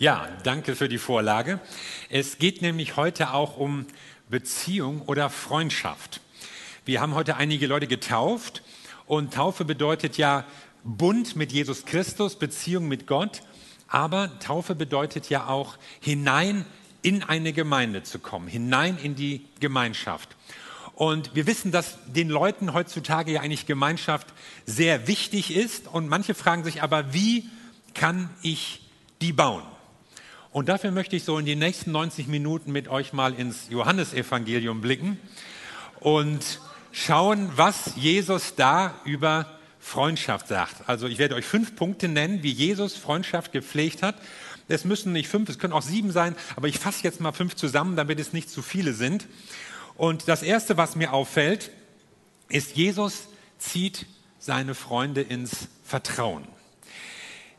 Ja, danke für die Vorlage. Es geht nämlich heute auch um Beziehung oder Freundschaft. Wir haben heute einige Leute getauft und Taufe bedeutet ja Bund mit Jesus Christus, Beziehung mit Gott, aber Taufe bedeutet ja auch hinein in eine Gemeinde zu kommen, hinein in die Gemeinschaft. Und wir wissen, dass den Leuten heutzutage ja eigentlich Gemeinschaft sehr wichtig ist und manche fragen sich aber, wie kann ich die bauen? Und dafür möchte ich so in den nächsten 90 Minuten mit euch mal ins Johannesevangelium blicken und schauen, was Jesus da über Freundschaft sagt. Also ich werde euch fünf Punkte nennen, wie Jesus Freundschaft gepflegt hat. Es müssen nicht fünf, es können auch sieben sein, aber ich fasse jetzt mal fünf zusammen, damit es nicht zu viele sind. Und das Erste, was mir auffällt, ist, Jesus zieht seine Freunde ins Vertrauen.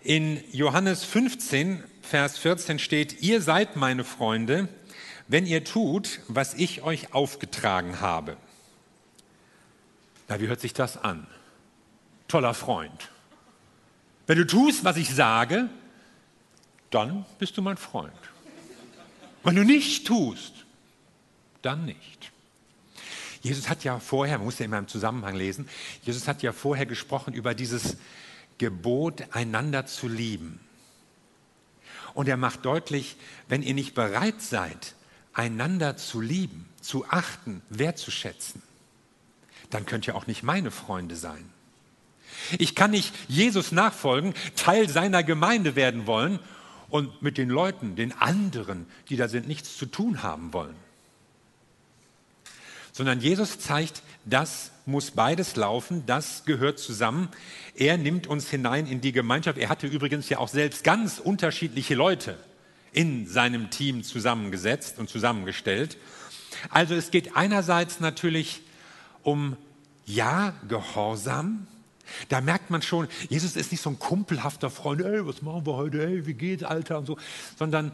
In Johannes 15 Vers 14 steht, ihr seid meine Freunde, wenn ihr tut, was ich euch aufgetragen habe. Na, wie hört sich das an? Toller Freund. Wenn du tust, was ich sage, dann bist du mein Freund. Wenn du nicht tust, dann nicht. Jesus hat ja vorher, man muss ja immer im Zusammenhang lesen, Jesus hat ja vorher gesprochen über dieses Gebot, einander zu lieben. Und er macht deutlich, wenn ihr nicht bereit seid, einander zu lieben, zu achten, wertzuschätzen, dann könnt ihr auch nicht meine Freunde sein. Ich kann nicht Jesus nachfolgen, Teil seiner Gemeinde werden wollen und mit den Leuten, den anderen, die da sind, nichts zu tun haben wollen. Sondern Jesus zeigt, das muss beides laufen, das gehört zusammen. Er nimmt uns hinein in die Gemeinschaft. Er hatte übrigens ja auch selbst ganz unterschiedliche Leute in seinem Team zusammengesetzt und zusammengestellt. Also es geht einerseits natürlich um Ja, Gehorsam. Da merkt man schon, Jesus ist nicht so ein kumpelhafter Freund, ey, was machen wir heute, ey, wie geht's, Alter und so, sondern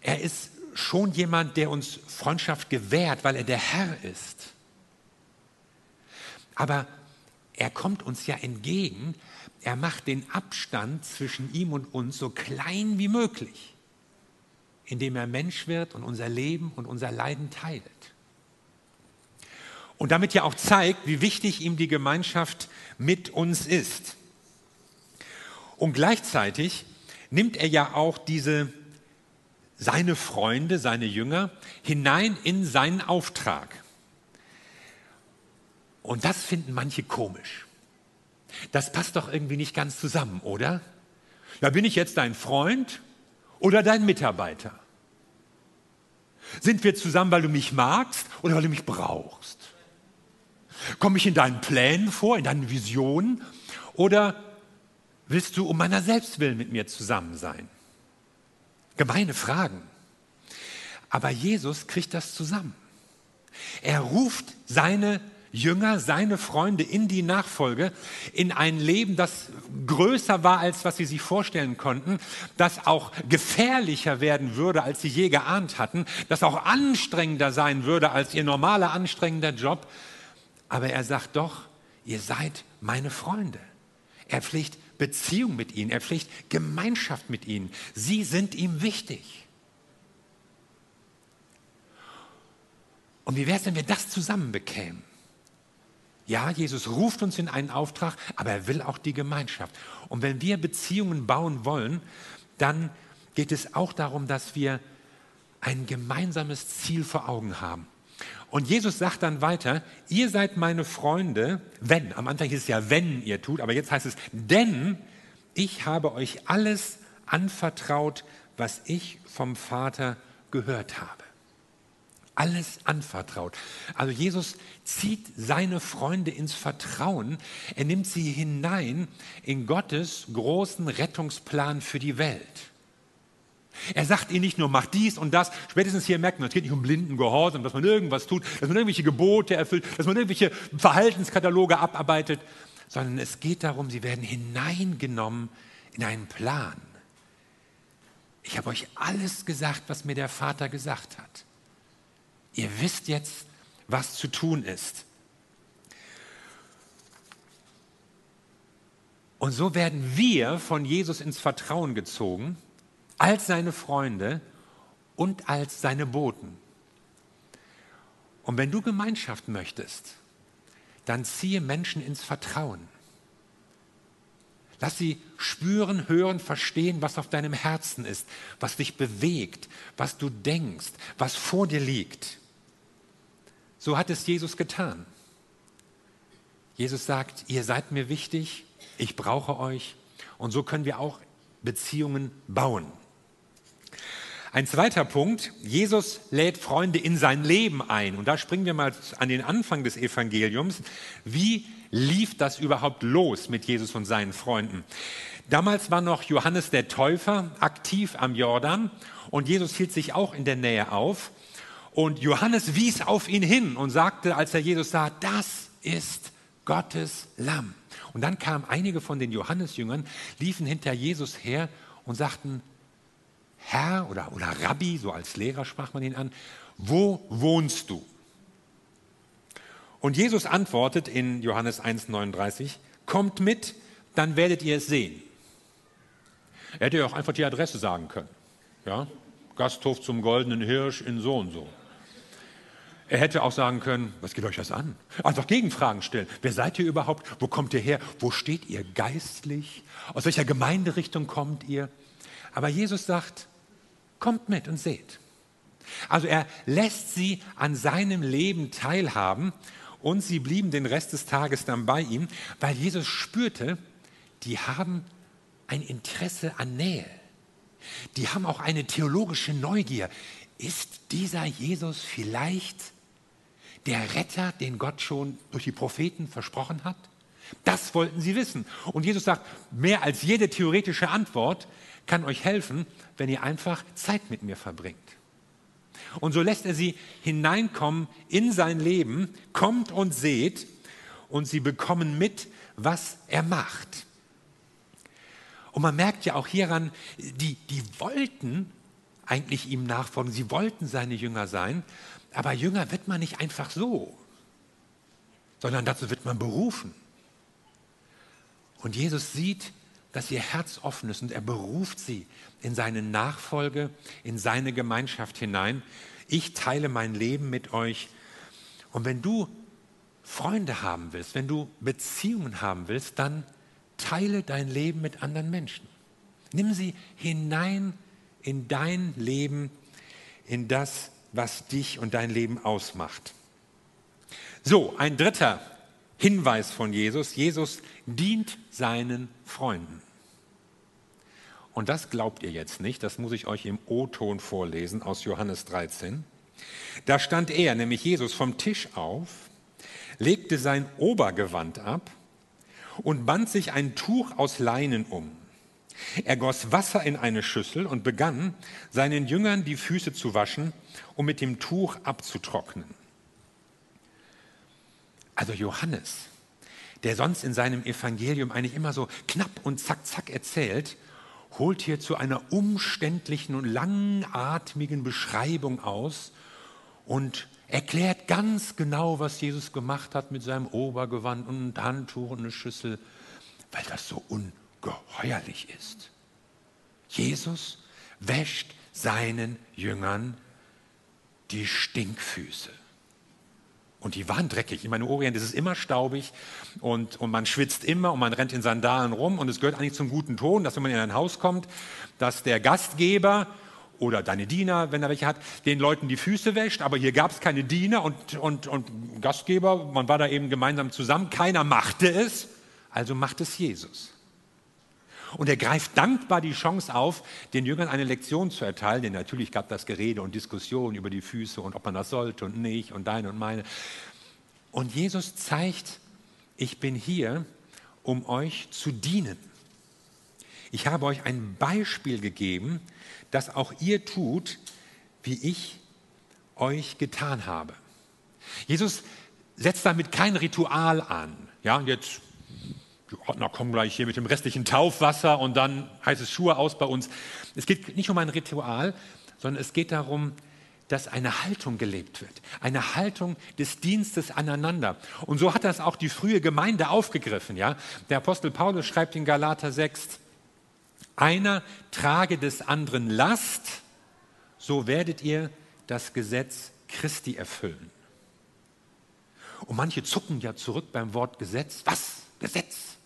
er ist schon jemand, der uns Freundschaft gewährt, weil er der Herr ist. Aber er kommt uns ja entgegen. Er macht den Abstand zwischen ihm und uns so klein wie möglich, indem er Mensch wird und unser Leben und unser Leiden teilt. Und damit ja auch zeigt, wie wichtig ihm die Gemeinschaft mit uns ist. Und gleichzeitig nimmt er ja auch diese seine Freunde, seine Jünger hinein in seinen Auftrag. Und das finden manche komisch. Das passt doch irgendwie nicht ganz zusammen, oder? Ja, bin ich jetzt dein Freund oder dein Mitarbeiter? Sind wir zusammen, weil du mich magst oder weil du mich brauchst? Komme ich in deinen Plänen vor, in deinen Visionen oder willst du um meiner Selbstwillen mit mir zusammen sein? Gemeine Fragen. Aber Jesus kriegt das zusammen. Er ruft seine Jünger, seine Freunde in die Nachfolge, in ein Leben, das größer war, als was sie sich vorstellen konnten, das auch gefährlicher werden würde, als sie je geahnt hatten, das auch anstrengender sein würde als ihr normaler anstrengender Job. Aber er sagt doch, ihr seid meine Freunde. Er pflegt Beziehung mit ihnen, er pflegt Gemeinschaft mit ihnen. Sie sind ihm wichtig. Und wie wäre es, wenn wir das zusammen bekämen? Ja, Jesus ruft uns in einen Auftrag, aber er will auch die Gemeinschaft. Und wenn wir Beziehungen bauen wollen, dann geht es auch darum, dass wir ein gemeinsames Ziel vor Augen haben. Und Jesus sagt dann weiter, ihr seid meine Freunde, wenn, am Anfang hieß es ja, wenn ihr tut, aber jetzt heißt es, denn ich habe euch alles anvertraut, was ich vom Vater gehört habe alles anvertraut. Also Jesus zieht seine Freunde ins Vertrauen. Er nimmt sie hinein in Gottes großen Rettungsplan für die Welt. Er sagt ihnen nicht nur, mach dies und das. Spätestens hier merkt man, es geht nicht um blinden Gehorsam, dass man irgendwas tut, dass man irgendwelche Gebote erfüllt, dass man irgendwelche Verhaltenskataloge abarbeitet, sondern es geht darum, sie werden hineingenommen in einen Plan. Ich habe euch alles gesagt, was mir der Vater gesagt hat. Ihr wisst jetzt, was zu tun ist. Und so werden wir von Jesus ins Vertrauen gezogen als seine Freunde und als seine Boten. Und wenn du Gemeinschaft möchtest, dann ziehe Menschen ins Vertrauen. Lass sie spüren, hören, verstehen, was auf deinem Herzen ist, was dich bewegt, was du denkst, was vor dir liegt. So hat es Jesus getan. Jesus sagt, ihr seid mir wichtig, ich brauche euch. Und so können wir auch Beziehungen bauen. Ein zweiter Punkt, Jesus lädt Freunde in sein Leben ein. Und da springen wir mal an den Anfang des Evangeliums. Wie lief das überhaupt los mit Jesus und seinen Freunden? Damals war noch Johannes der Täufer aktiv am Jordan und Jesus hielt sich auch in der Nähe auf. Und Johannes wies auf ihn hin und sagte, als er Jesus sah, das ist Gottes Lamm. Und dann kamen einige von den Johannesjüngern, liefen hinter Jesus her und sagten, Herr oder, oder Rabbi, so als Lehrer sprach man ihn an, wo wohnst du? Und Jesus antwortet in Johannes 1,39, kommt mit, dann werdet ihr es sehen. Er hätte ja auch einfach die Adresse sagen können. Ja? Gasthof zum Goldenen Hirsch in so und so. Er hätte auch sagen können, was geht euch das an? Einfach Gegenfragen stellen. Wer seid ihr überhaupt? Wo kommt ihr her? Wo steht ihr geistlich? Aus welcher Gemeinderichtung kommt ihr? Aber Jesus sagt, kommt mit und seht. Also er lässt sie an seinem Leben teilhaben und sie blieben den Rest des Tages dann bei ihm, weil Jesus spürte, die haben ein Interesse an Nähe. Die haben auch eine theologische Neugier. Ist dieser Jesus vielleicht der Retter, den Gott schon durch die Propheten versprochen hat? Das wollten sie wissen. Und Jesus sagt, mehr als jede theoretische Antwort kann euch helfen, wenn ihr einfach Zeit mit mir verbringt. Und so lässt er sie hineinkommen in sein Leben, kommt und seht, und sie bekommen mit, was er macht. Und man merkt ja auch hieran, die, die wollten eigentlich ihm nachfolgen, sie wollten seine Jünger sein, aber Jünger wird man nicht einfach so, sondern dazu wird man berufen. Und Jesus sieht, dass ihr Herz offen ist und er beruft sie in seine Nachfolge, in seine Gemeinschaft hinein. Ich teile mein Leben mit euch. Und wenn du Freunde haben willst, wenn du Beziehungen haben willst, dann teile dein Leben mit anderen Menschen. Nimm sie hinein in dein Leben, in das, was dich und dein Leben ausmacht. So, ein dritter Hinweis von Jesus. Jesus dient seinen Freunden. Und das glaubt ihr jetzt nicht, das muss ich euch im O-Ton vorlesen aus Johannes 13. Da stand er, nämlich Jesus, vom Tisch auf, legte sein Obergewand ab und band sich ein Tuch aus Leinen um. Er goss Wasser in eine Schüssel und begann, seinen Jüngern die Füße zu waschen, um mit dem Tuch abzutrocknen. Also Johannes, der sonst in seinem Evangelium eigentlich immer so knapp und zack, zack erzählt, holt hier zu einer umständlichen und langatmigen Beschreibung aus und erklärt ganz genau, was Jesus gemacht hat mit seinem Obergewand und ein Handtuch und eine Schüssel, weil das so ungeheuerlich ist. Jesus wäscht seinen Jüngern die Stinkfüße. Und die waren dreckig. Ich meine, Orient ist es immer staubig und, und man schwitzt immer und man rennt in Sandalen rum. Und es gehört eigentlich zum guten Ton, dass wenn man in ein Haus kommt, dass der Gastgeber oder deine Diener, wenn er welche hat, den Leuten die Füße wäscht. Aber hier gab es keine Diener und, und, und Gastgeber. Man war da eben gemeinsam zusammen. Keiner machte es. Also macht es Jesus. Und er greift dankbar die Chance auf, den Jüngern eine Lektion zu erteilen, denn natürlich gab das Gerede und Diskussion über die Füße und ob man das sollte und nicht und deine und meine. Und Jesus zeigt, ich bin hier, um euch zu dienen. Ich habe euch ein Beispiel gegeben, das auch ihr tut, wie ich euch getan habe. Jesus setzt damit kein Ritual an. Ja, jetzt Ordner kommen gleich hier mit dem restlichen Taufwasser und dann heißt es Schuhe aus bei uns. Es geht nicht um ein Ritual, sondern es geht darum, dass eine Haltung gelebt wird. Eine Haltung des Dienstes aneinander. Und so hat das auch die frühe Gemeinde aufgegriffen. Ja? Der Apostel Paulus schreibt in Galater 6, einer trage des anderen Last, so werdet ihr das Gesetz Christi erfüllen. Und manche zucken ja zurück beim Wort Gesetz. Was? Gesetz?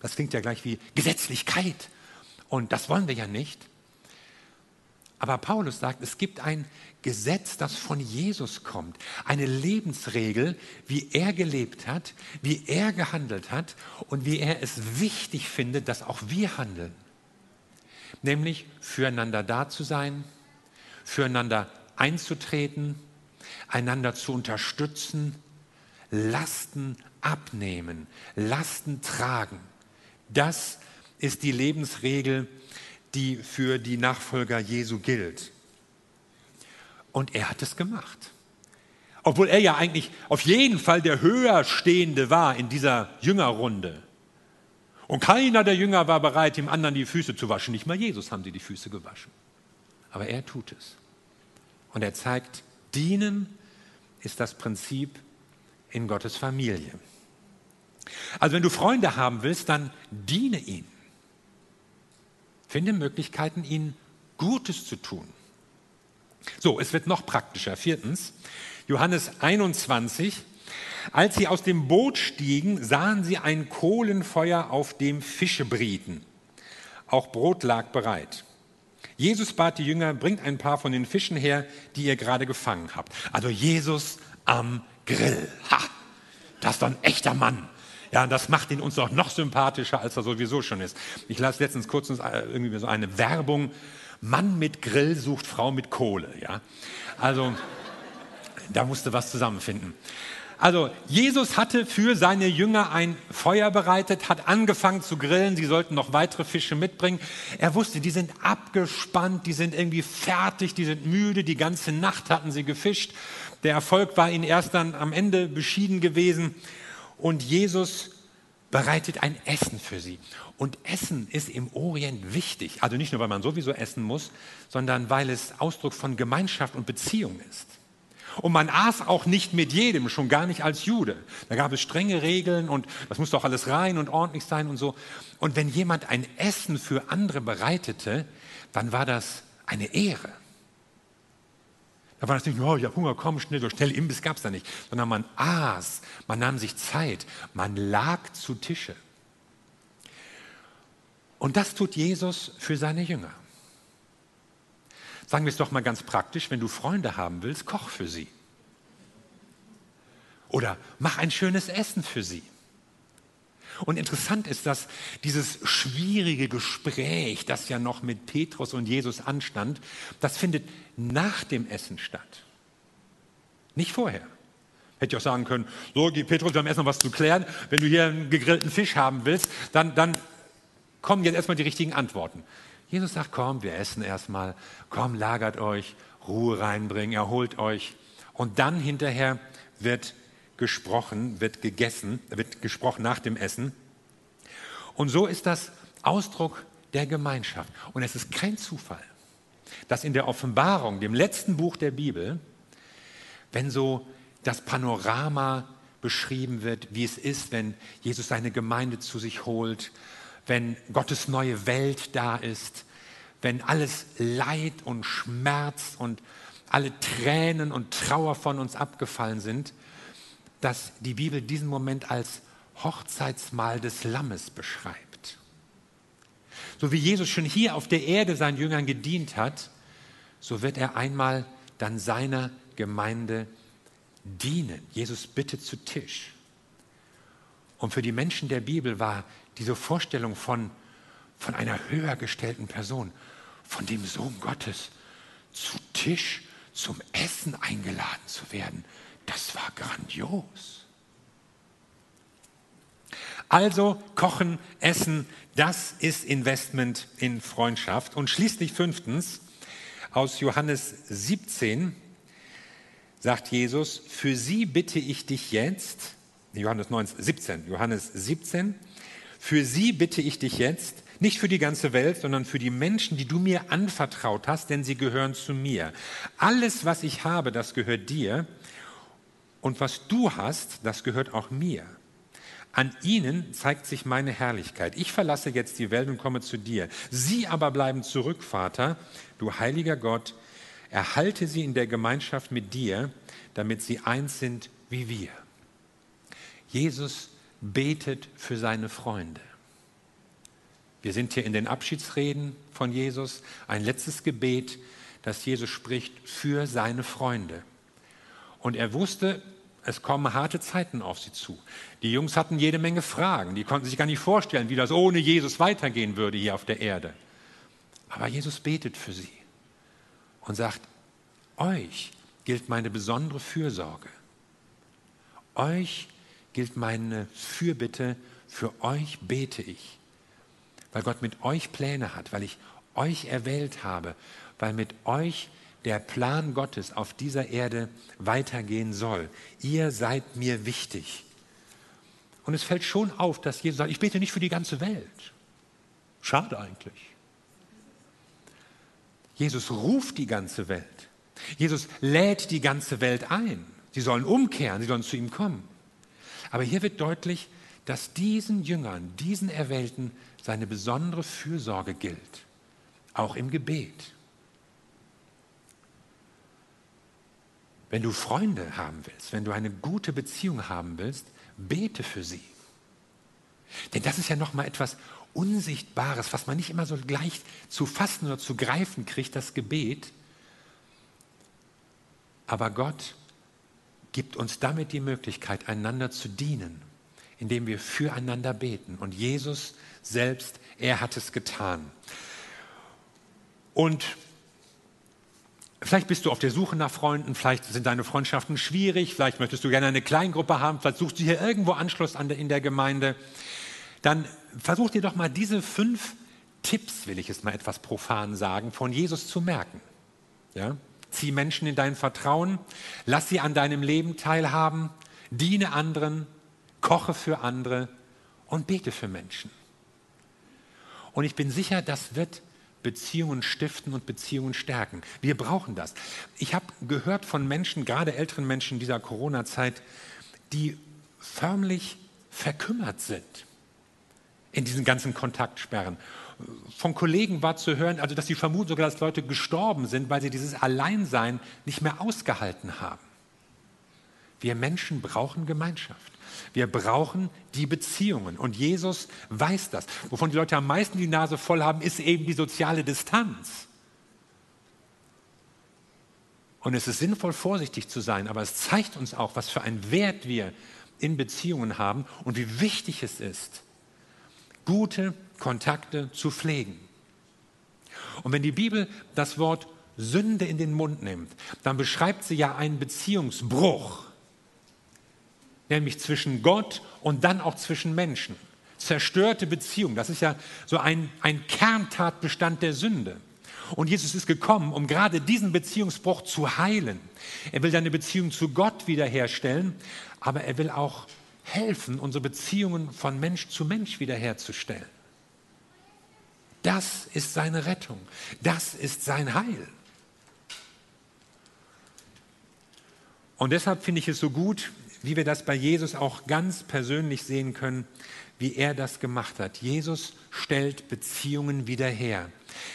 Das klingt ja gleich wie Gesetzlichkeit. Und das wollen wir ja nicht. Aber Paulus sagt, es gibt ein Gesetz, das von Jesus kommt, eine Lebensregel, wie er gelebt hat, wie er gehandelt hat und wie er es wichtig findet, dass auch wir handeln. Nämlich füreinander da zu sein, füreinander einzutreten, einander zu unterstützen, Lasten abnehmen, Lasten tragen. Das ist die Lebensregel, die für die Nachfolger Jesu gilt. Und er hat es gemacht. Obwohl er ja eigentlich auf jeden Fall der Höherstehende war in dieser Jüngerrunde. Und keiner der Jünger war bereit, dem anderen die Füße zu waschen. Nicht mal Jesus haben sie die Füße gewaschen. Aber er tut es. Und er zeigt, dienen ist das Prinzip in Gottes Familie. Also wenn du Freunde haben willst, dann diene ihnen. Finde Möglichkeiten, ihnen Gutes zu tun. So, es wird noch praktischer. Viertens, Johannes 21. Als sie aus dem Boot stiegen, sahen sie ein Kohlenfeuer, auf dem Fische brieten. Auch Brot lag bereit. Jesus bat die Jünger, bringt ein paar von den Fischen her, die ihr gerade gefangen habt. Also Jesus am Grill. Ha, das ist doch ein echter Mann. Ja, das macht ihn uns doch noch sympathischer, als er sowieso schon ist. Ich las letztens kurz äh, irgendwie so eine Werbung. Mann mit Grill sucht Frau mit Kohle. Ja, also da musste was zusammenfinden. Also Jesus hatte für seine Jünger ein Feuer bereitet, hat angefangen zu grillen, sie sollten noch weitere Fische mitbringen. Er wusste, die sind abgespannt, die sind irgendwie fertig, die sind müde, die ganze Nacht hatten sie gefischt. Der Erfolg war ihnen erst dann am Ende beschieden gewesen und Jesus bereitet ein Essen für sie. Und Essen ist im Orient wichtig. Also nicht nur, weil man sowieso essen muss, sondern weil es Ausdruck von Gemeinschaft und Beziehung ist. Und man aß auch nicht mit jedem, schon gar nicht als Jude. Da gab es strenge Regeln und das musste auch alles rein und ordentlich sein und so. Und wenn jemand ein Essen für andere bereitete, dann war das eine Ehre. Da war das nicht nur, oh, ich habe Hunger, komm schnell, so schnell Imbiss gab es da nicht, sondern man aß, man nahm sich Zeit, man lag zu Tische. Und das tut Jesus für seine Jünger. Sagen wir es doch mal ganz praktisch, wenn du Freunde haben willst, koch für sie. Oder mach ein schönes Essen für sie. Und interessant ist, dass dieses schwierige Gespräch, das ja noch mit Petrus und Jesus anstand, das findet nach dem Essen statt. Nicht vorher. Hätte ich auch sagen können, so, Petrus, wir haben erst noch was zu klären. Wenn du hier einen gegrillten Fisch haben willst, dann, dann kommen jetzt erstmal die richtigen Antworten. Jesus sagt, komm, wir essen erstmal, komm, lagert euch, Ruhe reinbringen, erholt euch. Und dann hinterher wird gesprochen, wird gegessen, wird gesprochen nach dem Essen. Und so ist das Ausdruck der Gemeinschaft. Und es ist kein Zufall, dass in der Offenbarung, dem letzten Buch der Bibel, wenn so das Panorama beschrieben wird, wie es ist, wenn Jesus seine Gemeinde zu sich holt, wenn Gottes neue Welt da ist, wenn alles Leid und Schmerz und alle Tränen und Trauer von uns abgefallen sind, dass die Bibel diesen Moment als Hochzeitsmahl des Lammes beschreibt. So wie Jesus schon hier auf der Erde seinen Jüngern gedient hat, so wird er einmal dann seiner Gemeinde dienen. Jesus bittet zu Tisch. Und für die Menschen der Bibel war diese Vorstellung von, von einer höher gestellten Person, von dem Sohn Gottes, zu Tisch zum Essen eingeladen zu werden, das war grandios. Also kochen, essen, das ist Investment in Freundschaft. Und schließlich fünftens, aus Johannes 17 sagt Jesus, für sie bitte ich dich jetzt, Johannes 19, 17, Johannes 17, für sie bitte ich dich jetzt, nicht für die ganze Welt, sondern für die Menschen, die du mir anvertraut hast, denn sie gehören zu mir. Alles, was ich habe, das gehört dir. Und was du hast, das gehört auch mir. An ihnen zeigt sich meine Herrlichkeit. Ich verlasse jetzt die Welt und komme zu dir. Sie aber bleiben zurück, Vater, du heiliger Gott. Erhalte sie in der Gemeinschaft mit dir, damit sie eins sind wie wir. Jesus betet für seine Freunde. Wir sind hier in den Abschiedsreden von Jesus, ein letztes Gebet, das Jesus spricht für seine Freunde. Und er wusste, es kommen harte Zeiten auf sie zu. Die Jungs hatten jede Menge Fragen, die konnten sich gar nicht vorstellen, wie das ohne Jesus weitergehen würde hier auf der Erde. Aber Jesus betet für sie und sagt, euch gilt meine besondere Fürsorge. Euch gilt meine Fürbitte, für euch bete ich, weil Gott mit euch Pläne hat, weil ich euch erwählt habe, weil mit euch der Plan Gottes auf dieser Erde weitergehen soll. Ihr seid mir wichtig. Und es fällt schon auf, dass Jesus sagt, ich bete nicht für die ganze Welt. Schade eigentlich. Jesus ruft die ganze Welt. Jesus lädt die ganze Welt ein. Sie sollen umkehren, sie sollen zu ihm kommen. Aber hier wird deutlich, dass diesen Jüngern, diesen Erwählten seine besondere Fürsorge gilt, auch im Gebet. Wenn du Freunde haben willst, wenn du eine gute Beziehung haben willst, bete für sie. Denn das ist ja noch mal etwas Unsichtbares, was man nicht immer so gleich zu fassen oder zu greifen kriegt, das Gebet. Aber Gott gibt uns damit die Möglichkeit, einander zu dienen, indem wir füreinander beten. Und Jesus selbst, er hat es getan. Und vielleicht bist du auf der Suche nach Freunden, vielleicht sind deine Freundschaften schwierig, vielleicht möchtest du gerne eine Kleingruppe haben, vielleicht suchst du hier irgendwo Anschluss an der, in der Gemeinde. Dann versuch dir doch mal diese fünf Tipps, will ich es mal etwas profan sagen, von Jesus zu merken. Ja? Zieh Menschen in dein Vertrauen, lass sie an deinem Leben teilhaben, diene anderen, koche für andere und bete für Menschen. Und ich bin sicher, das wird Beziehungen stiften und Beziehungen stärken. Wir brauchen das. Ich habe gehört von Menschen, gerade älteren Menschen dieser Corona-Zeit, die förmlich verkümmert sind in diesen ganzen Kontaktsperren von Kollegen war zu hören, also dass sie vermuten sogar, dass Leute gestorben sind, weil sie dieses Alleinsein nicht mehr ausgehalten haben. Wir Menschen brauchen Gemeinschaft. Wir brauchen die Beziehungen. Und Jesus weiß das. Wovon die Leute am meisten die Nase voll haben, ist eben die soziale Distanz. Und es ist sinnvoll, vorsichtig zu sein, aber es zeigt uns auch, was für einen Wert wir in Beziehungen haben und wie wichtig es ist, gute Kontakte zu pflegen. Und wenn die Bibel das Wort Sünde in den Mund nimmt, dann beschreibt sie ja einen Beziehungsbruch, nämlich zwischen Gott und dann auch zwischen Menschen. Zerstörte Beziehung, das ist ja so ein, ein Kerntatbestand der Sünde. Und Jesus ist gekommen, um gerade diesen Beziehungsbruch zu heilen. Er will seine Beziehung zu Gott wiederherstellen, aber er will auch helfen, unsere Beziehungen von Mensch zu Mensch wiederherzustellen. Das ist seine Rettung. Das ist sein Heil. Und deshalb finde ich es so gut, wie wir das bei Jesus auch ganz persönlich sehen können, wie er das gemacht hat. Jesus stellt Beziehungen wieder her.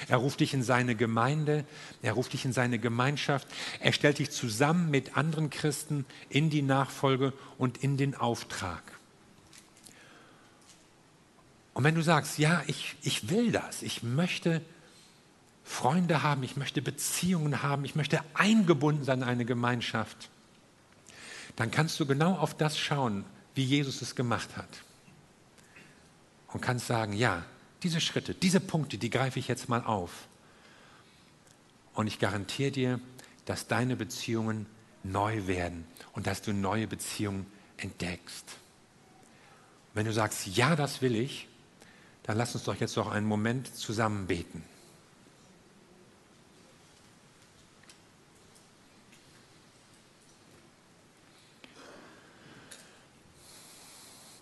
Er ruft dich in seine Gemeinde, er ruft dich in seine Gemeinschaft, er stellt dich zusammen mit anderen Christen in die Nachfolge und in den Auftrag. Und wenn du sagst, ja, ich, ich will das, ich möchte Freunde haben, ich möchte Beziehungen haben, ich möchte eingebunden sein in eine Gemeinschaft, dann kannst du genau auf das schauen, wie Jesus es gemacht hat. Und kannst sagen, ja, diese Schritte, diese Punkte, die greife ich jetzt mal auf. Und ich garantiere dir, dass deine Beziehungen neu werden und dass du neue Beziehungen entdeckst. Wenn du sagst, ja, das will ich, dann lass uns doch jetzt noch einen Moment zusammen beten.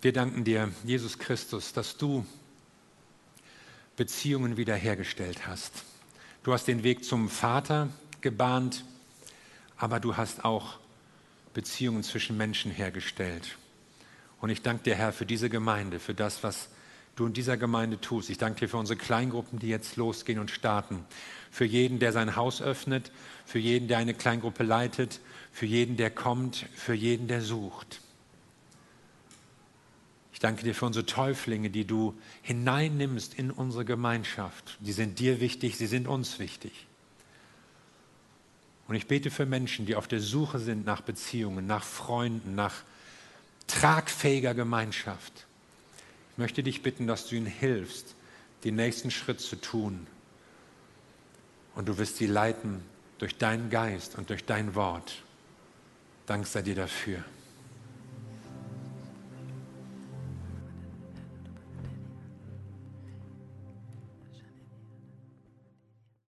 Wir danken dir, Jesus Christus, dass du Beziehungen wiederhergestellt hast. Du hast den Weg zum Vater gebahnt, aber du hast auch Beziehungen zwischen Menschen hergestellt. Und ich danke dir, Herr, für diese Gemeinde, für das, was du in dieser Gemeinde tust. Ich danke dir für unsere Kleingruppen, die jetzt losgehen und starten. Für jeden, der sein Haus öffnet, für jeden, der eine Kleingruppe leitet, für jeden, der kommt, für jeden, der sucht. Ich danke dir für unsere Täuflinge, die du hineinnimmst in unsere Gemeinschaft. Die sind dir wichtig, sie sind uns wichtig. Und ich bete für Menschen, die auf der Suche sind nach Beziehungen, nach Freunden, nach tragfähiger Gemeinschaft. Ich möchte dich bitten, dass du ihnen hilfst, den nächsten Schritt zu tun. Und du wirst sie leiten durch deinen Geist und durch dein Wort. Dank sei dir dafür.